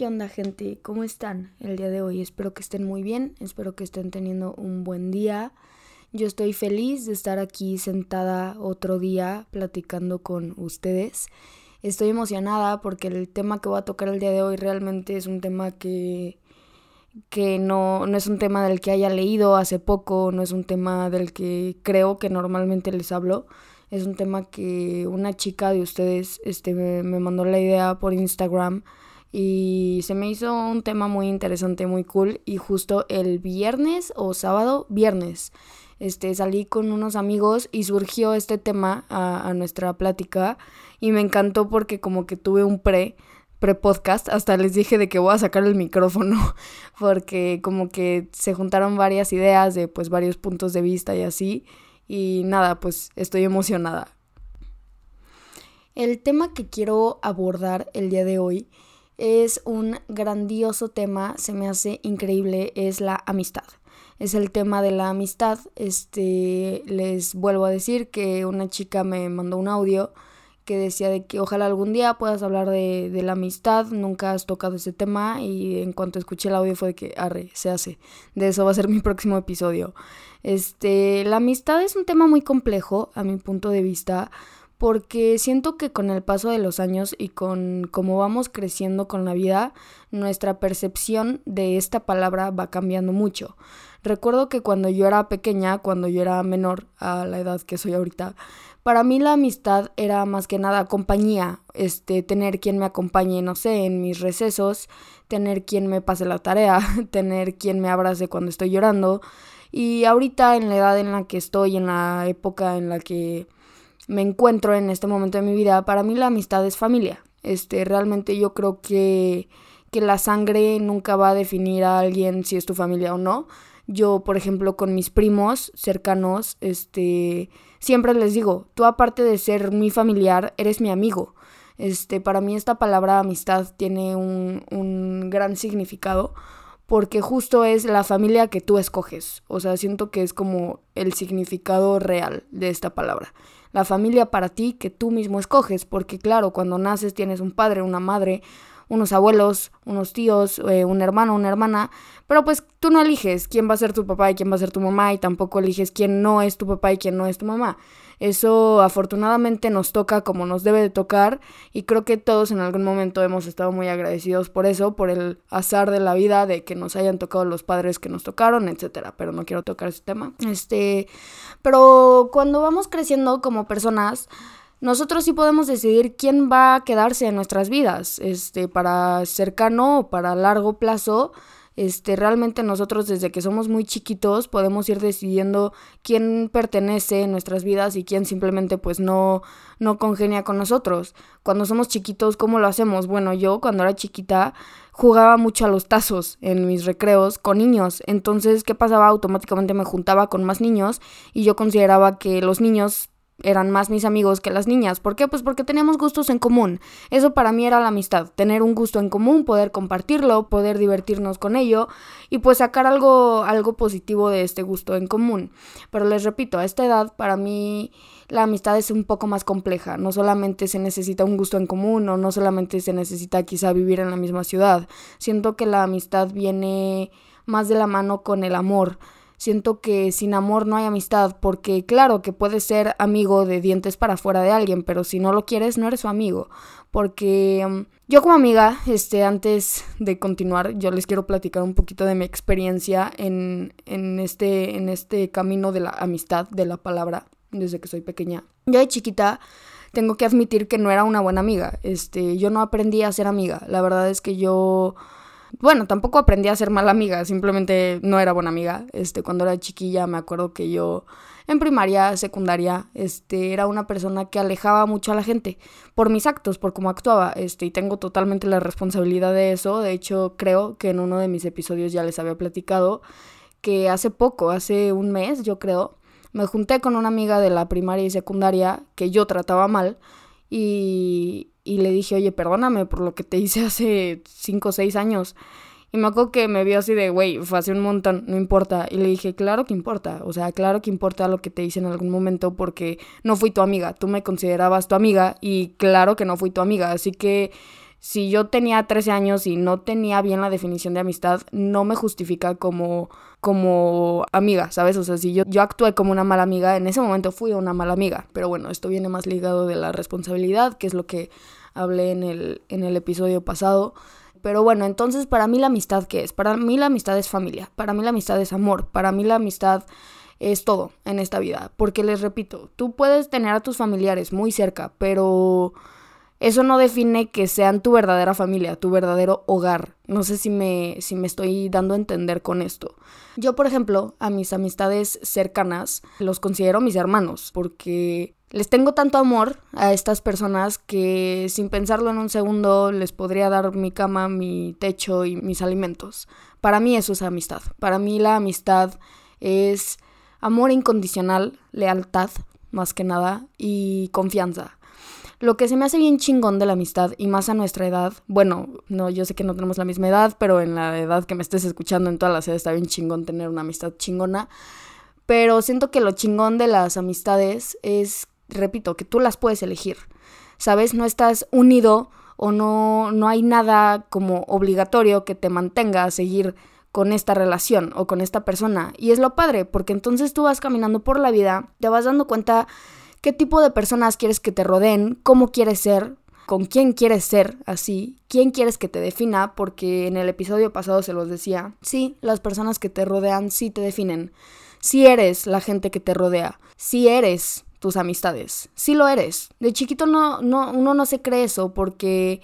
¿Qué onda gente? ¿Cómo están el día de hoy? Espero que estén muy bien, espero que estén teniendo un buen día. Yo estoy feliz de estar aquí sentada otro día platicando con ustedes. Estoy emocionada porque el tema que voy a tocar el día de hoy realmente es un tema que, que no, no es un tema del que haya leído hace poco, no es un tema del que creo que normalmente les hablo. Es un tema que una chica de ustedes este, me, me mandó la idea por Instagram y se me hizo un tema muy interesante, muy cool. Y justo el viernes o sábado, viernes, este, salí con unos amigos y surgió este tema a, nuestra plática. Y me encantó porque como que tuve un pre pre-podcast, hasta les dije de que voy a sacar el micrófono, porque como que se juntaron varias ideas de pues varios puntos de vista y así, y nada, pues estoy emocionada. El tema que quiero abordar el día de hoy es un grandioso tema, se me hace increíble, es la amistad. Es el tema de la amistad. Este, les vuelvo a decir que una chica me mandó un audio que decía de que ojalá algún día puedas hablar de, la amistad, nunca has tocado ese tema y en cuanto escuché el audio fue de que arre, se hace. De eso va a ser mi próximo episodio. Este, la amistad es un tema muy complejo a mi punto de vista porque siento que con el paso de los años y con cómo vamos creciendo con la vida, nuestra percepción de esta palabra va cambiando mucho. Recuerdo que cuando yo era pequeña, cuando yo era menor a la edad que soy ahorita, para mí la amistad era más que nada compañía, este, tener quien me acompañe, no sé, en mis recesos, tener quien me pase la tarea, tener quien me abrace cuando estoy llorando. Y ahorita en la edad en la que estoy, en la época en la que me encuentro en este momento de mi vida, para mí la amistad es familia. Este, realmente yo creo que, que la sangre nunca va a definir a alguien si es tu familia o no. Yo, por ejemplo, con mis primos cercanos, este, siempre les digo, tú aparte de ser mi familiar, eres mi amigo. Este, para mí esta palabra amistad tiene un, un gran significado porque justo es la familia que tú escoges. O sea, siento que es como el significado real de esta palabra la familia para ti que tú mismo escoges, porque claro, cuando naces tienes un padre, una madre, unos abuelos, unos tíos, eh, un hermano, una hermana, pero pues tú no eliges quién va a ser tu papá y quién va a ser tu mamá y tampoco eliges quién no es tu papá y quién no es tu mamá. Eso afortunadamente nos toca como nos debe de tocar y creo que todos en algún momento hemos estado muy agradecidos por eso, por el azar de la vida de que nos hayan tocado los padres que nos tocaron, etcétera, pero no quiero tocar ese tema. Este, pero cuando vamos creciendo como personas, nosotros sí podemos decidir quién va a quedarse en nuestras vidas, este, para cercano o para largo plazo este, realmente nosotros desde que somos muy chiquitos podemos ir decidiendo quién pertenece en nuestras vidas y quién simplemente pues no, no congenia con nosotros. Cuando somos chiquitos, ¿cómo lo hacemos? Bueno, yo cuando era chiquita jugaba mucho a los tazos en mis recreos con niños. Entonces, ¿qué pasaba? Automáticamente me juntaba con más niños y yo consideraba que los niños eran más mis amigos que las niñas. ¿Por qué? Pues porque teníamos gustos en común. Eso para mí era la amistad, tener un gusto en común, poder compartirlo, poder divertirnos con ello y pues sacar algo, algo positivo de este gusto en común. Pero les repito, a esta edad para mí la amistad es un poco más compleja. No solamente se necesita un gusto en común o no solamente se necesita quizá vivir en la misma ciudad. Siento que la amistad viene más de la mano con el amor siento que sin amor no hay amistad, porque claro que puedes ser amigo de dientes para afuera de alguien, pero si no lo quieres no eres su amigo, porque um, yo como amiga, este, antes de continuar, yo les quiero platicar un poquito de mi experiencia en, en, este, en este camino de la amistad, de la palabra, desde que soy pequeña. Yo de chiquita tengo que admitir que no era una buena amiga, este, yo no aprendí a ser amiga, la verdad es que yo bueno, tampoco aprendí a ser mala amiga, simplemente no era buena amiga. Este, cuando era chiquilla me acuerdo que yo en primaria, secundaria, este, era una persona que alejaba mucho a la gente por mis actos, por cómo actuaba, este, y tengo totalmente la responsabilidad de eso. De hecho, creo que en uno de mis episodios ya les había platicado que hace poco, hace un mes, yo creo, me junté con una amiga de la primaria y secundaria que yo trataba mal y, y le dije, oye, perdóname por lo que te hice hace 5 o 6 años. Y me acuerdo que me vio así de, güey, fue hace un montón, no importa. Y le dije, claro que importa. O sea, claro que importa lo que te hice en algún momento porque no fui tu amiga. Tú me considerabas tu amiga y claro que no fui tu amiga. Así que si yo tenía 13 años y no tenía bien la definición de amistad, no me justifica como, como amiga, ¿sabes? O sea, si yo, yo actué como una mala amiga, en ese momento fui una mala amiga. Pero bueno, esto viene más ligado de la responsabilidad, que es lo que hablé en el, en el episodio pasado. Pero bueno, entonces para mí la amistad, ¿qué es? Para mí la amistad es familia, para mí la amistad es amor, para mí la amistad es todo en esta vida. Porque les repito, tú puedes tener a tus familiares muy cerca, pero eso no define que sean tu verdadera familia, tu verdadero hogar. No sé si me, si me estoy dando a entender con esto. Yo, por ejemplo, a mis amistades cercanas los considero mis hermanos, porque les tengo tanto amor a estas personas que sin pensarlo en un segundo les podría dar mi cama, mi techo y mis alimentos. Para mí eso es amistad. Para mí la amistad es amor incondicional, lealtad, más que nada, y confianza. Lo que se me hace bien chingón de la amistad, y más a nuestra edad, bueno, no, yo sé que no tenemos la misma edad, pero en la edad que me estés escuchando en toda la ciudad está bien chingón tener una amistad chingona. Pero siento que lo chingón de las amistades es, repito, que tú las puedes elegir. ¿Sabes? No estás unido o no, no hay nada como obligatorio que te mantenga a seguir con esta relación o con esta persona. Y es lo padre, porque entonces tú vas caminando por la vida, te vas dando cuenta qué tipo de personas quieres que te rodeen, cómo quieres ser, con quién quieres ser así, quién quieres que te defina, porque en el episodio pasado se los decía, sí, las personas que te rodean sí te definen, sí eres la gente que te rodea, sí eres tus amistades, sí lo eres. De chiquito no, no, uno no se cree eso porque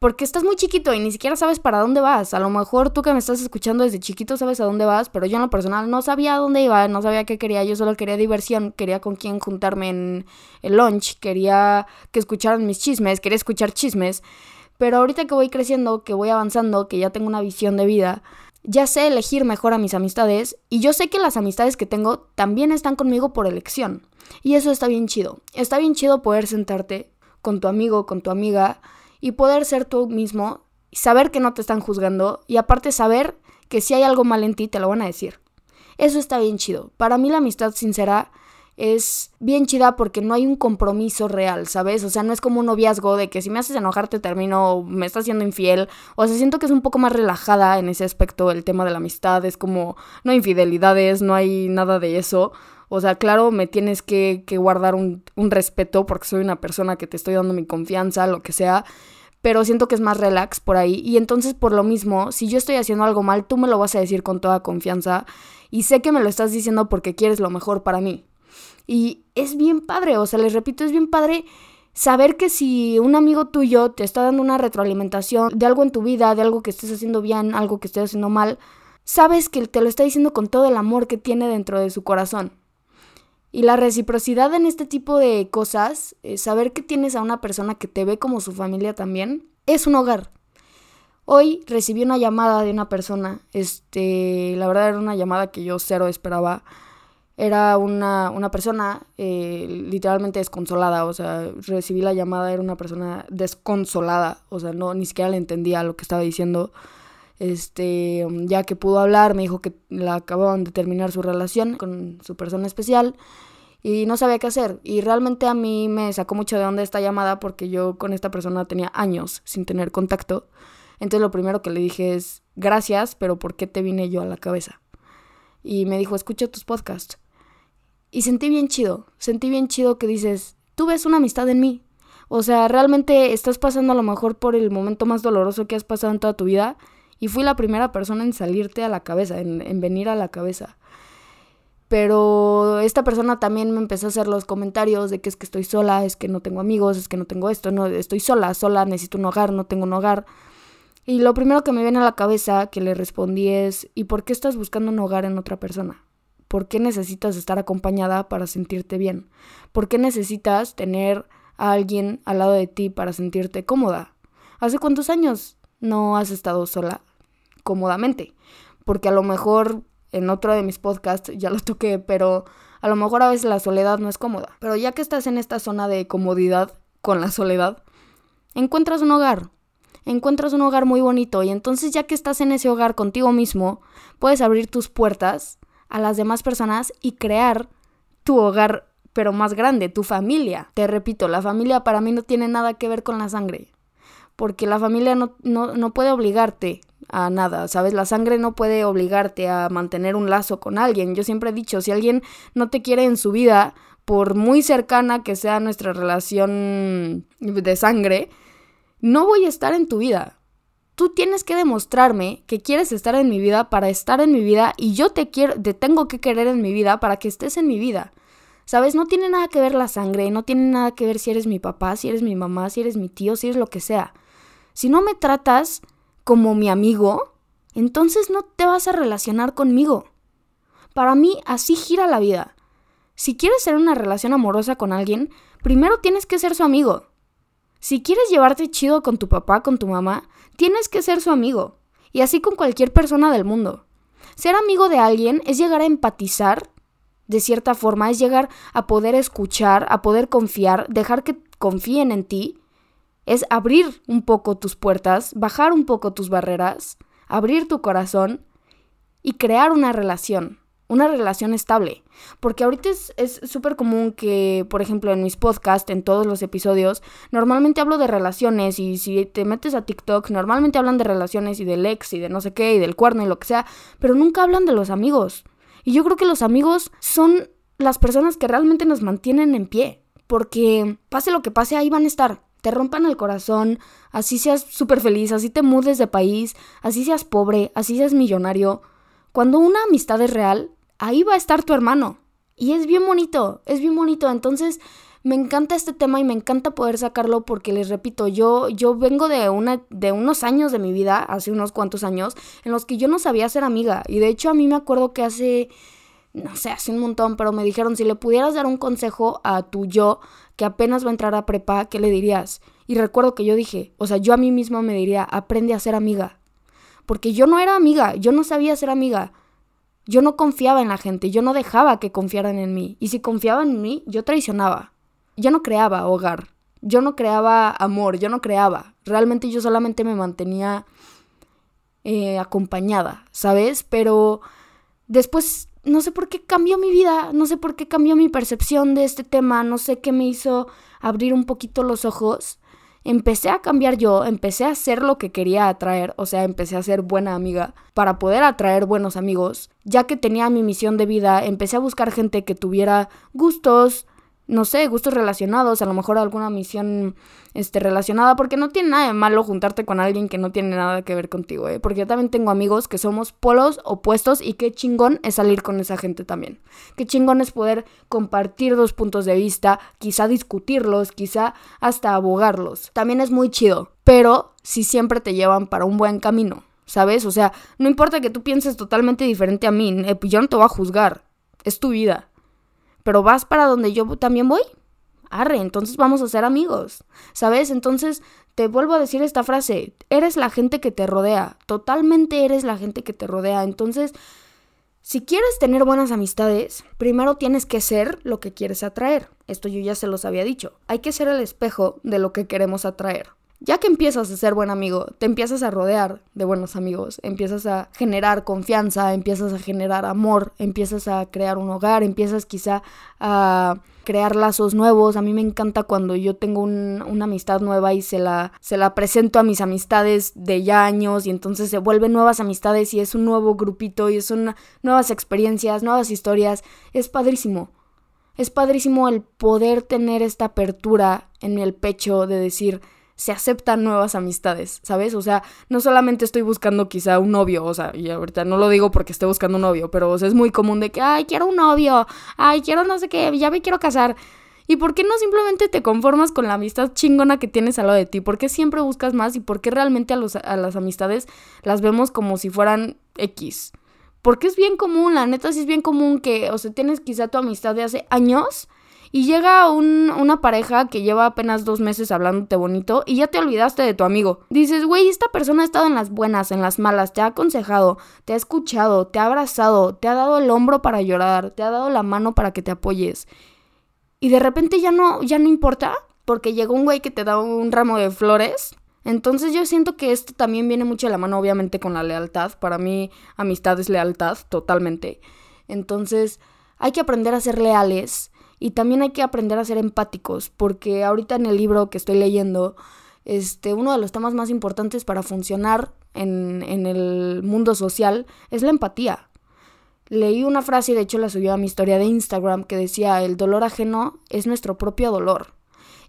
porque estás muy chiquito y ni siquiera sabes para dónde vas. A lo mejor tú que me estás escuchando desde chiquito sabes a dónde vas, pero yo en lo personal no sabía a dónde iba, no sabía qué quería, yo solo quería diversión, quería con quién juntarme en el lunch, quería que escucharan mis chismes, quería escuchar chismes. Pero ahorita que voy creciendo, que voy avanzando, que ya tengo una visión de vida, ya sé elegir mejor a mis amistades y yo sé que las amistades que tengo también están conmigo por elección. Y eso está bien chido. Está bien chido poder sentarte con tu amigo, con tu amiga, y poder ser tú mismo, saber que no te están juzgando y aparte saber que si hay algo mal en ti te lo van a decir. Eso está bien chido. Para mí la amistad sincera es bien chida porque no hay un compromiso real, ¿sabes? O sea, no es como un noviazgo de que si me haces enojar te termino o me estás haciendo infiel. O sea, siento que es un poco más relajada en ese aspecto el tema de la amistad. Es como, no hay infidelidades, no hay nada de eso. O sea, claro, me tienes que, guardar un, un, respeto porque soy una persona que te estoy dando mi confianza, lo que sea. Pero siento que es más relax por ahí. Y entonces, por lo mismo, si yo estoy haciendo algo mal, tú me lo vas a decir con toda confianza. Y sé que me lo estás diciendo porque quieres lo mejor para mí. Y es bien padre, o sea, les repito, es bien padre saber que si un amigo tuyo te está dando una retroalimentación de algo en tu vida, de algo que estés haciendo bien, algo que estés haciendo mal, sabes que te lo está diciendo con todo el amor que tiene dentro de su corazón. Y la reciprocidad en este tipo de cosas, eh, saber que tienes a una persona que te ve como su familia también, es un hogar. Hoy recibí una llamada de una persona, este, la verdad era una llamada que yo cero esperaba. Era una, una persona eh, literalmente desconsolada, o sea, recibí la llamada, era una persona desconsolada, o sea, no, ni siquiera le entendía lo que estaba diciendo. Este, ya que pudo hablar, me dijo que la acababan de terminar su relación con su persona especial y no sabía qué hacer. Y realmente a mí me sacó mucho de onda esta llamada porque yo con esta persona tenía años sin tener contacto. Entonces lo primero que le dije es, gracias, pero ¿por qué te vine yo a la cabeza? Y me dijo, escucha tus podcasts. Y sentí bien chido, sentí bien chido que dices, tú ves una amistad en mí. O sea, realmente estás pasando a lo mejor por el momento más doloroso que has pasado en toda tu vida y fui la primera persona en salirte a la cabeza, en, venir a la cabeza. Pero esta persona también me empezó a hacer los comentarios de que es que estoy sola, es que no tengo amigos, es que no tengo esto, no, estoy sola, sola, necesito un hogar, no tengo un hogar. Y lo primero que me viene a la cabeza que le respondí es, ¿y por qué estás buscando un hogar en otra persona? ¿Por qué necesitas estar acompañada para sentirte bien? ¿Por qué necesitas tener a alguien al lado de ti para sentirte cómoda? ¿Hace cuántos años no has estado sola? cómodamente. Porque a lo mejor en otro de mis podcasts ya lo toqué, pero a lo mejor a veces la soledad no es cómoda. Pero ya que estás en esta zona de comodidad con la soledad, encuentras un hogar. Encuentras un hogar muy bonito y entonces ya que estás en ese hogar contigo mismo, puedes abrir tus puertas a las demás personas y crear tu hogar pero más grande, tu familia. Te repito, la familia para mí no tiene nada que ver con la sangre porque la familia no, no, no puede obligarte a nada, ¿sabes? La sangre no puede obligarte a mantener un lazo con alguien. Yo siempre he dicho, si alguien no te quiere en su vida, por muy cercana que sea nuestra relación de sangre, no voy a estar en tu vida. Tú tienes que demostrarme que quieres estar en mi vida para estar en mi vida y yo te quiero, te tengo que querer en mi vida para que estés en mi vida. ¿Sabes? No tiene nada que ver la sangre, no tiene nada que ver si eres mi papá, si eres mi mamá, si eres mi tío, si eres lo que sea. Si no me tratas como mi amigo, entonces no te vas a relacionar conmigo. Para mí así gira la vida. Si quieres tener una relación amorosa con alguien, primero tienes que ser su amigo. Si quieres llevarte chido con tu papá, con tu mamá, tienes que ser su amigo. Y así con cualquier persona del mundo. Ser amigo de alguien es llegar a empatizar, de cierta forma, es llegar a poder escuchar, a poder confiar, dejar que confíen en ti es abrir un poco tus puertas, bajar un poco tus barreras, abrir tu corazón y crear una relación, una relación estable. Porque ahorita es súper común que, por ejemplo, en mis podcasts, en todos los episodios, normalmente hablo de relaciones y si te metes a TikTok, normalmente hablan de relaciones y del ex y de no sé qué y del cuerno y lo que sea, pero nunca hablan de los amigos. Y yo creo que los amigos son las personas que realmente nos mantienen en pie. Porque pase lo que pase, ahí van a estar te rompan el corazón, así seas súper feliz, así te mudes de país, así seas pobre, así seas millonario. Cuando una amistad es real, ahí va a estar tu hermano. Y es bien bonito, es bien bonito. Entonces, me encanta este tema y me encanta poder sacarlo porque les repito, yo, yo vengo de, una, de unos años de mi vida, hace unos cuantos años, en los que yo no sabía ser amiga. Y de hecho a mí me acuerdo que hace, no sé, hace un montón, pero me dijeron, si le pudieras dar un consejo a tu yo que apenas va a entrar a prepa, ¿qué le dirías? Y recuerdo que yo dije, o sea, yo a mí misma me diría, aprende a ser amiga. Porque yo no era amiga, yo no sabía ser amiga. Yo no confiaba en la gente, yo no dejaba que confiaran en mí. Y si confiaban en mí, yo traicionaba. Yo no creaba hogar, yo no creaba amor, yo no creaba. Realmente yo solamente me mantenía eh, acompañada, ¿sabes? Pero después no sé por qué cambió mi vida, no sé por qué cambió mi percepción de este tema, no sé qué me hizo abrir un poquito los ojos. Empecé a cambiar yo, empecé a hacer lo que quería atraer, o sea, empecé a ser buena amiga para poder atraer buenos amigos. Ya que tenía mi misión de vida, empecé a buscar gente que tuviera gustos, no sé, gustos relacionados, a lo mejor alguna misión este, relacionada, porque no tiene nada de malo juntarte con alguien que no tiene nada que ver contigo, ¿eh? porque yo también tengo amigos que somos polos opuestos y qué chingón es salir con esa gente también. Qué chingón es poder compartir dos puntos de vista, quizá discutirlos, quizá hasta abogarlos. También es muy chido, pero si siempre te llevan para un buen camino. ¿Sabes? O sea, no importa que tú pienses totalmente diferente a mí, eh, yo no te voy a juzgar. Es tu vida pero vas para donde yo también voy. Arre, entonces vamos a ser amigos. ¿Sabes? Entonces te vuelvo a decir esta frase, eres la gente que te rodea, totalmente eres la gente que te rodea. Entonces, si quieres tener buenas amistades, primero tienes que ser lo que quieres atraer. Esto yo ya se los había dicho. Hay que ser el espejo de lo que queremos atraer. Ya que empiezas a ser buen amigo, te empiezas a rodear de buenos amigos, empiezas a generar confianza, empiezas a generar amor, empiezas a crear un hogar, empiezas quizá a crear lazos nuevos. A mí me encanta cuando yo tengo una amistad nueva y se la, se la presento a mis amistades de ya años y entonces se vuelven nuevas amistades y es un nuevo grupito y son nuevas experiencias, nuevas historias. Es padrísimo. Es padrísimo el poder tener esta apertura en el pecho de decir, se aceptan nuevas amistades, ¿sabes? O sea, no solamente estoy buscando quizá un novio, o sea, y ahorita no lo digo porque esté buscando un novio, pero es muy común de que, ay, quiero un novio, ay, quiero no sé qué, ya me quiero casar. ¿Y por qué no simplemente te conformas con la amistad chingona que tienes al lado de ti? ¿Por qué siempre buscas más y por qué realmente a, los, a las amistades las vemos como si fueran X? Porque es bien común, la neta sí es bien común que, o sea, tienes quizá tu amistad de hace años y llega una pareja que lleva apenas dos meses hablándote bonito y ya te olvidaste de tu amigo. Dices, güey, esta persona ha estado en las buenas, en las malas, te ha aconsejado, te ha escuchado, te ha abrazado, te ha dado el hombro para llorar, te ha dado la mano para que te apoyes. Y de repente ya no, ya no importa, porque llegó un güey que te da un ramo de flores. Entonces yo siento que esto también viene mucho de la mano, obviamente, con la lealtad. Para mí, amistad es lealtad, totalmente. Entonces, hay que aprender a ser leales y también hay que aprender a ser empáticos, porque ahorita en el libro que estoy leyendo, este, uno de los temas más importantes para funcionar en, en el mundo social es la empatía. Leí una frase y de hecho la subí a mi historia de Instagram que decía, el dolor ajeno es nuestro propio dolor.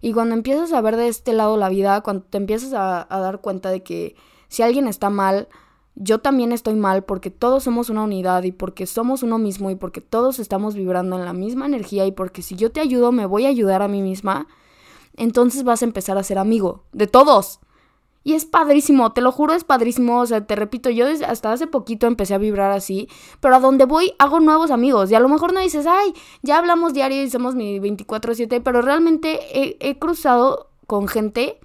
Y cuando empiezas a ver de este lado la vida, cuando te empiezas a dar cuenta de que si alguien está mal, yo también estoy mal porque todos somos una unidad y porque somos uno mismo y porque todos estamos vibrando en la misma energía y porque si yo te ayudo me voy a ayudar a mí misma, entonces vas a empezar a ser amigo de todos. Y es padrísimo, te lo juro, es padrísimo. O sea, te repito, yo desde hasta hace poquito empecé a vibrar así, pero a donde voy hago nuevos amigos. Y a lo mejor no dices, ay, ya hablamos diario y somos mi 24-7, pero realmente he, he, cruzado con gente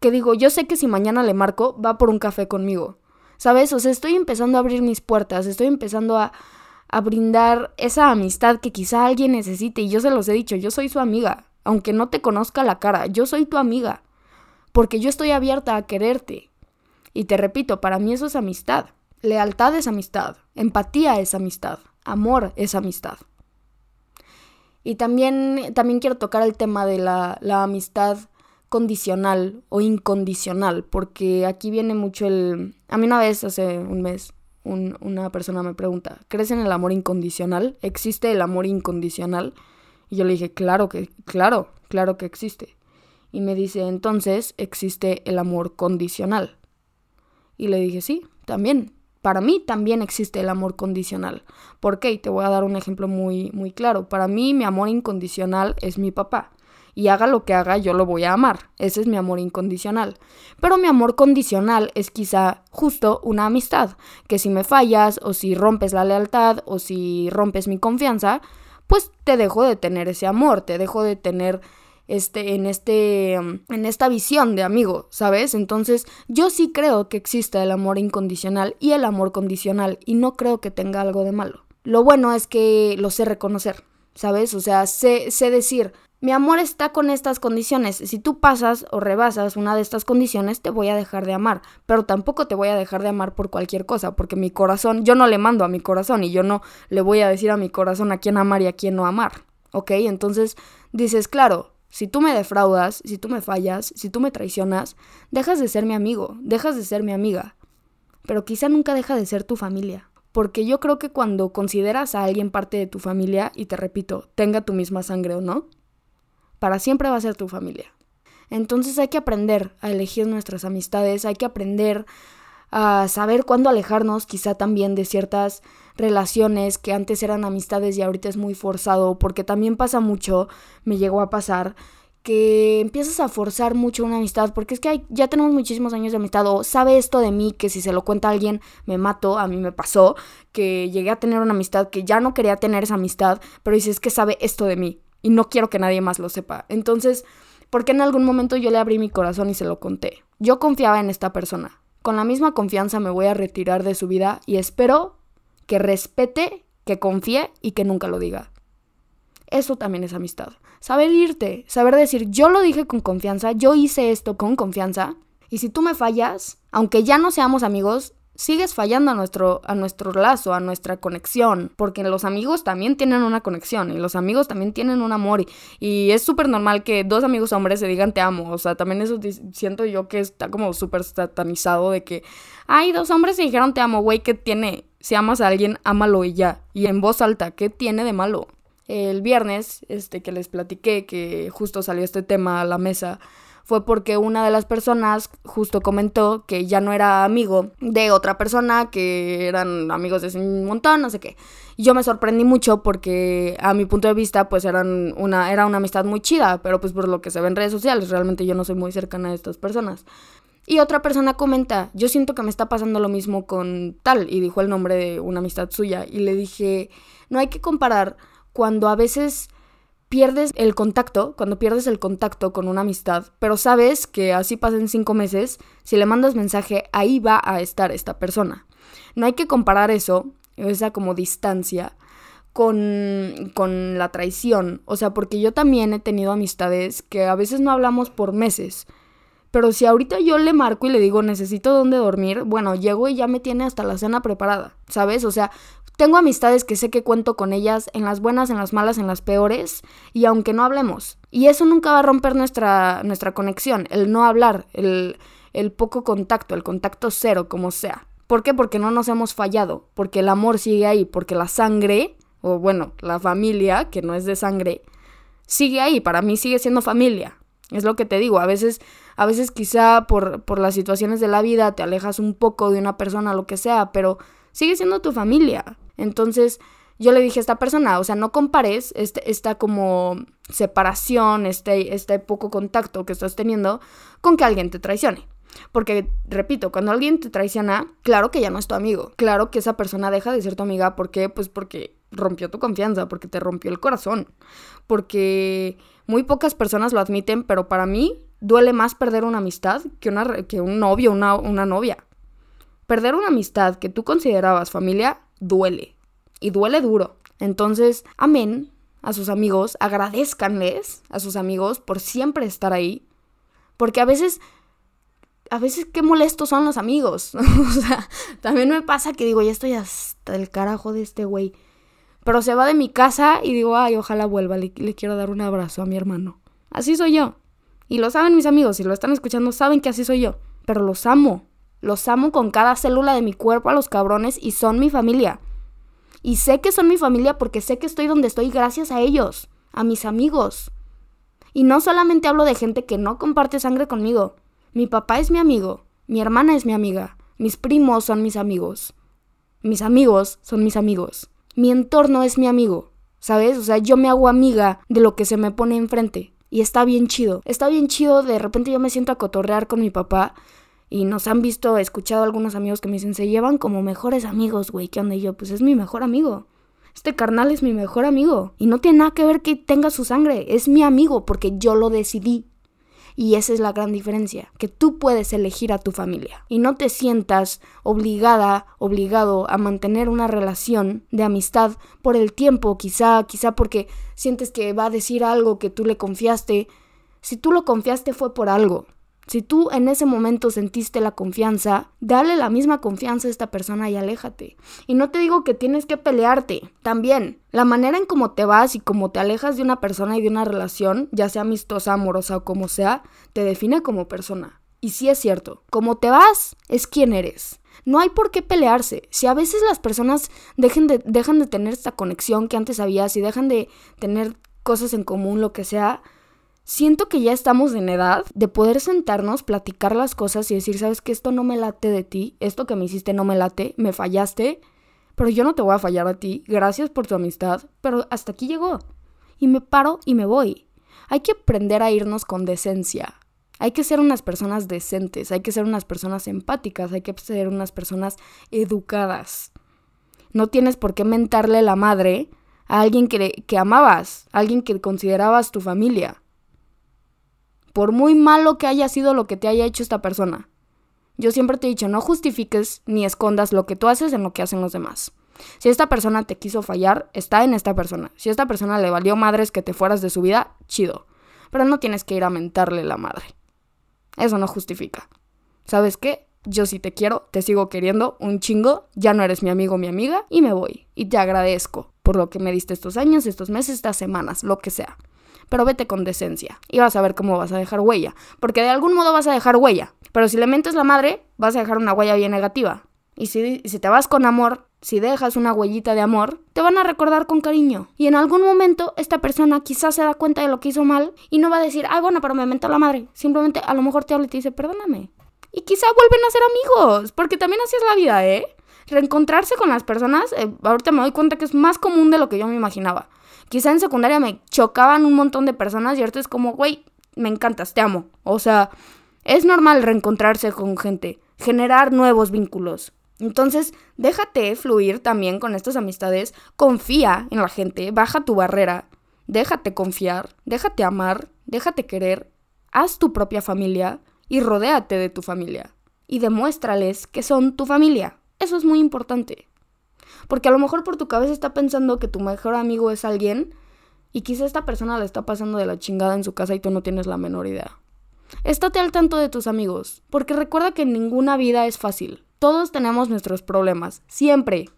que digo, yo sé que si mañana le marco, va por un café conmigo. ¿Sabes? O sea, estoy empezando a abrir mis puertas, estoy empezando a, a brindar esa amistad que quizá alguien necesite. Y yo se los he dicho, yo soy su amiga. Aunque no te conozca la cara, yo soy tu amiga porque yo estoy abierta a quererte. Y te repito, para mí eso es amistad. Lealtad es amistad, empatía es amistad, amor es amistad. Y también, también quiero tocar el tema de la, la amistad condicional o incondicional, porque aquí viene mucho el... A mí una vez, hace un mes, un, una persona me pregunta, ¿crees en el amor incondicional? ¿Existe el amor incondicional? Y yo le dije, claro que, claro, claro que existe. Y me dice, entonces existe el amor condicional. Y le dije, sí, también. Para mí también existe el amor condicional. ¿Por qué? Y te voy a dar un ejemplo muy, muy claro. Para mí mi amor incondicional es mi papá. Y haga lo que haga, yo lo voy a amar. Ese es mi amor incondicional. Pero mi amor condicional es quizá justo una amistad. Que si me fallas, o si rompes la lealtad, o si rompes mi confianza, pues te dejo de tener ese amor, te dejo de tener este, en, este, en esta visión de amigo, ¿sabes? Entonces yo sí creo que existe el amor incondicional y el amor condicional y no creo que tenga algo de malo. Lo bueno es que lo sé reconocer, ¿sabes? O sea, sé, sé decir, mi amor está con estas condiciones. Si tú pasas o rebasas una de estas condiciones, te voy a dejar de amar. Pero tampoco te voy a dejar de amar por cualquier cosa, porque mi corazón, yo no le mando a mi corazón y yo no le voy a decir a mi corazón a quién amar y a quién no amar. ¿Ok? Entonces dices, claro, si tú me defraudas, si tú me fallas, si tú me traicionas, dejas de ser mi amigo, dejas de ser mi amiga. Pero quizá nunca deja de ser tu familia. Porque yo creo que cuando consideras a alguien parte de tu familia, y te repito, tenga tu misma sangre o no, para siempre va a ser tu familia. Entonces hay que aprender a elegir nuestras amistades, hay que aprender a saber cuándo alejarnos quizá también de ciertas relaciones que antes eran amistades y ahorita es muy forzado, porque también pasa mucho, me llegó a pasar, que empiezas a forzar mucho una amistad, porque es que ya tenemos muchísimos años de amistad, o sabe esto de mí, que si se lo cuenta alguien me mato, a mí me pasó, que llegué a tener una amistad que ya no quería tener esa amistad, pero dices que sabe esto de mí, y no quiero que nadie más lo sepa. Entonces, porque en algún momento yo le abrí mi corazón y se lo conté? Yo confiaba en esta persona. Con la misma confianza me voy a retirar de su vida y espero que respete, que confíe y que nunca lo diga. Eso también es amistad. Saber irte, saber decir, yo lo dije con confianza, yo hice esto con confianza, y si tú me fallas, aunque ya no seamos amigos, sigues fallando a nuestro, a nuestro lazo, a nuestra conexión, porque los amigos también tienen una conexión y los amigos también tienen un amor y, y es súper normal que dos amigos hombres se digan te amo, o sea, también eso siento yo que está como súper satanizado de que, ay, dos hombres se dijeron te amo, güey, ¿qué tiene? si amas a alguien, ámalo y ya. Y en voz alta, ¿qué tiene de malo? El viernes, este que les platiqué, que justo salió este tema a la mesa, fue porque una de las personas justo comentó que ya no era amigo de otra persona, que eran amigos de un montón, no sé qué. Yo me sorprendí mucho porque a mi punto de vista pues eran una, era una amistad muy chida, pero pues por lo que se ve en redes sociales, realmente yo no soy muy cercana a estas personas. Y otra persona comenta, yo siento que me está pasando lo mismo con tal, y dijo el nombre de una amistad suya, y le dije, no hay que comparar cuando a veces pierdes el contacto, cuando pierdes el contacto con una amistad, pero sabes que así pasen cinco meses, si le mandas mensaje, ahí va a estar esta persona. No hay que comparar eso, esa como distancia, con, con la traición. O sea, porque yo también he tenido amistades que a veces no hablamos por meses pero si ahorita yo le marco y le digo necesito dónde dormir, bueno, llego y ya me tiene hasta la cena preparada, ¿sabes? O sea, tengo amistades que sé que cuento con ellas en las buenas, en las malas, en las peores, y aunque no hablemos, Y eso nunca va a romper nuestra, nuestra conexión, el no hablar, el, el poco contacto, el contacto cero, como sea. ¿Por qué? Porque no nos hemos fallado, porque el amor sigue ahí, porque la sangre, o bueno, la familia, que no es de sangre, sigue ahí, para mí sigue siendo familia. Es lo que te digo, a veces, a veces quizá por, por las situaciones de la vida te alejas un poco de una persona, lo que sea, pero sigue siendo tu familia. Entonces, yo le dije a esta persona, o sea, no compares este, esta como separación, este, este poco contacto que estás teniendo con que alguien te traicione. Porque, repito, cuando alguien te traiciona, claro que ya no es tu amigo. Claro que esa persona deja de ser tu amiga. ¿Por qué? Pues porque rompió tu confianza, porque te rompió el corazón. Porque muy pocas personas lo admiten, pero para mí duele más perder una amistad que, una, que un novio, una, una novia. Perder una amistad que tú considerabas familia duele. Y duele duro. Entonces, amén a sus amigos, agradezcanles a sus amigos por siempre estar ahí. Porque a veces a veces qué molestos son los amigos. o sea, también me pasa que digo, ya estoy hasta el carajo de este güey. Pero se va de mi casa y digo, ay, ojalá vuelva, le, le, quiero dar un abrazo a mi hermano. Así soy yo. Y lo saben mis amigos, si lo están escuchando, saben que así soy yo. Pero los amo. Los amo con cada célula de mi cuerpo a los cabrones y son mi familia. Y sé que son mi familia porque sé que estoy donde estoy gracias a ellos, a mis amigos. Y no solamente hablo de gente que no comparte sangre conmigo, mi papá es mi amigo, mi hermana es mi amiga, mis primos son mis amigos, mis amigos son mis amigos, mi entorno es mi amigo, ¿sabes? O sea, yo me hago amiga de lo que se me pone enfrente. Y está bien chido. Está bien chido, de repente yo me siento a cotorrear con mi papá y nos han visto, escuchado algunos amigos que me dicen, se llevan como mejores amigos, güey, ¿qué onda? Y yo, pues es mi mejor amigo. Este carnal es mi mejor amigo. Y no tiene nada que ver que tenga su sangre. Es mi amigo porque yo lo decidí. Y esa es la gran diferencia, que tú puedes elegir a tu familia y no te sientas obligada, obligado a mantener una relación de amistad por el tiempo, quizá, quizá porque sientes que va a decir algo que tú le confiaste. Si tú lo confiaste fue por algo. Si tú en ese momento sentiste la confianza, dale la misma confianza a esta persona y aléjate. Y no te digo que tienes que pelearte. También, la manera en cómo te vas y cómo te alejas de una persona y de una relación, ya sea amistosa, amorosa o como sea, te define como persona. Y sí es cierto, como te vas es quien eres. No hay por qué pelearse. Si a veces las personas dejan de tener esta conexión que antes había, si dejan de tener cosas en común, lo que sea, siento que ya estamos en edad de poder sentarnos, platicar las cosas y decir, sabes que esto no me late de ti, esto que me hiciste no me late, me fallaste, pero yo no te voy a fallar a ti, gracias por tu amistad, pero hasta aquí llegó. Y me paro y me voy. Hay que aprender a irnos con decencia. Hay que ser unas personas decentes, hay que ser unas personas empáticas, hay que ser unas personas educadas. No tienes por qué mentarle la madre a alguien que, que amabas, a alguien que considerabas tu familia por muy malo que haya sido lo que te haya hecho esta persona. Yo siempre te he dicho, no justifiques ni escondas lo que tú haces en lo que hacen los demás. Si esta persona te quiso fallar, está en esta persona. Si esta persona le valió madres que te fueras de su vida, chido. Pero no tienes que ir a mentarle la madre. Eso no justifica. ¿Sabes qué? Yo sí te quiero, te sigo queriendo un chingo, ya no eres mi amigo o mi amiga y me voy. Y te agradezco por lo que me diste estos años, estos meses, estas semanas, lo que sea pero vete con decencia y vas a ver cómo vas a dejar huella, porque de algún modo vas a dejar huella, pero si le mentes la madre, vas a dejar una huella bien negativa. Y si, si te vas con amor, si dejas una huellita de amor, te van a recordar con cariño. Y en algún momento esta persona quizás se da cuenta de lo que hizo mal y no va a decir, ay, bueno, pero me mentó la madre. Simplemente a lo mejor te habla y te dice, perdóname. Y quizá vuelven a ser amigos, porque también así es la vida, ¿eh? Reencontrarse con las personas, eh, ahorita me doy cuenta que es más común de lo que yo me imaginaba. Quizá en secundaria me chocaban un montón de personas y ahorita es como, güey, me encantas, te amo. O sea, es normal reencontrarse con gente, generar nuevos vínculos. Entonces, déjate fluir también con estas amistades, confía en la gente, baja tu barrera, déjate confiar, déjate amar, déjate querer, haz tu propia familia y rodéate de tu familia. Y demuéstrales que son tu familia. Eso es muy importante. Porque a lo mejor por tu cabeza está pensando que tu mejor amigo es alguien y quizá esta persona le está pasando de la chingada en su casa y tú no tienes la menor idea. Estate al tanto de tus amigos, porque recuerda que ninguna vida es fácil. Todos tenemos nuestros problemas, siempre.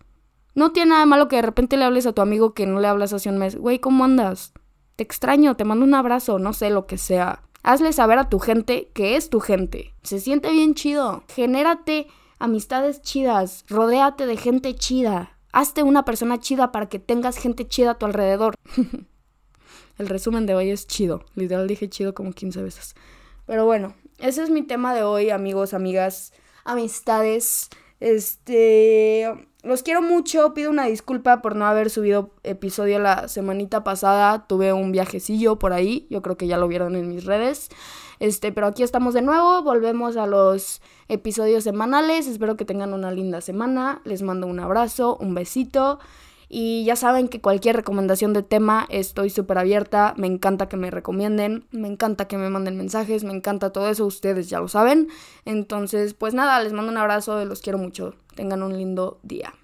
No tiene nada malo que de repente le hables a tu amigo que no le hablas hace un mes. Güey, ¿cómo andas? te extraño, te mando un abrazo, no sé lo que sea. Hazle saber a tu gente que es tu gente. Se siente bien chido. Genérate amistades chidas. Rodéate de gente chida. Hazte una persona chida para que tengas gente chida a tu alrededor. El resumen de hoy es chido. Literal dije chido como 15 veces. Pero bueno, ese es mi tema de hoy, amigos, amigas, amistades. Este, los quiero mucho, pido una disculpa por no haber subido episodio la semanita pasada, tuve un viajecillo por ahí, yo creo que ya lo vieron en mis redes. Este, pero aquí estamos de nuevo, volvemos a los episodios semanales, espero que tengan una linda semana, les mando un abrazo, un besito y ya saben que cualquier recomendación de tema estoy súper abierta. Me encanta que me recomienden. Me encanta que me manden mensajes. Me encanta todo eso. Ustedes ya lo saben. Entonces, pues nada, les mando un abrazo. Los quiero mucho. Tengan un lindo día.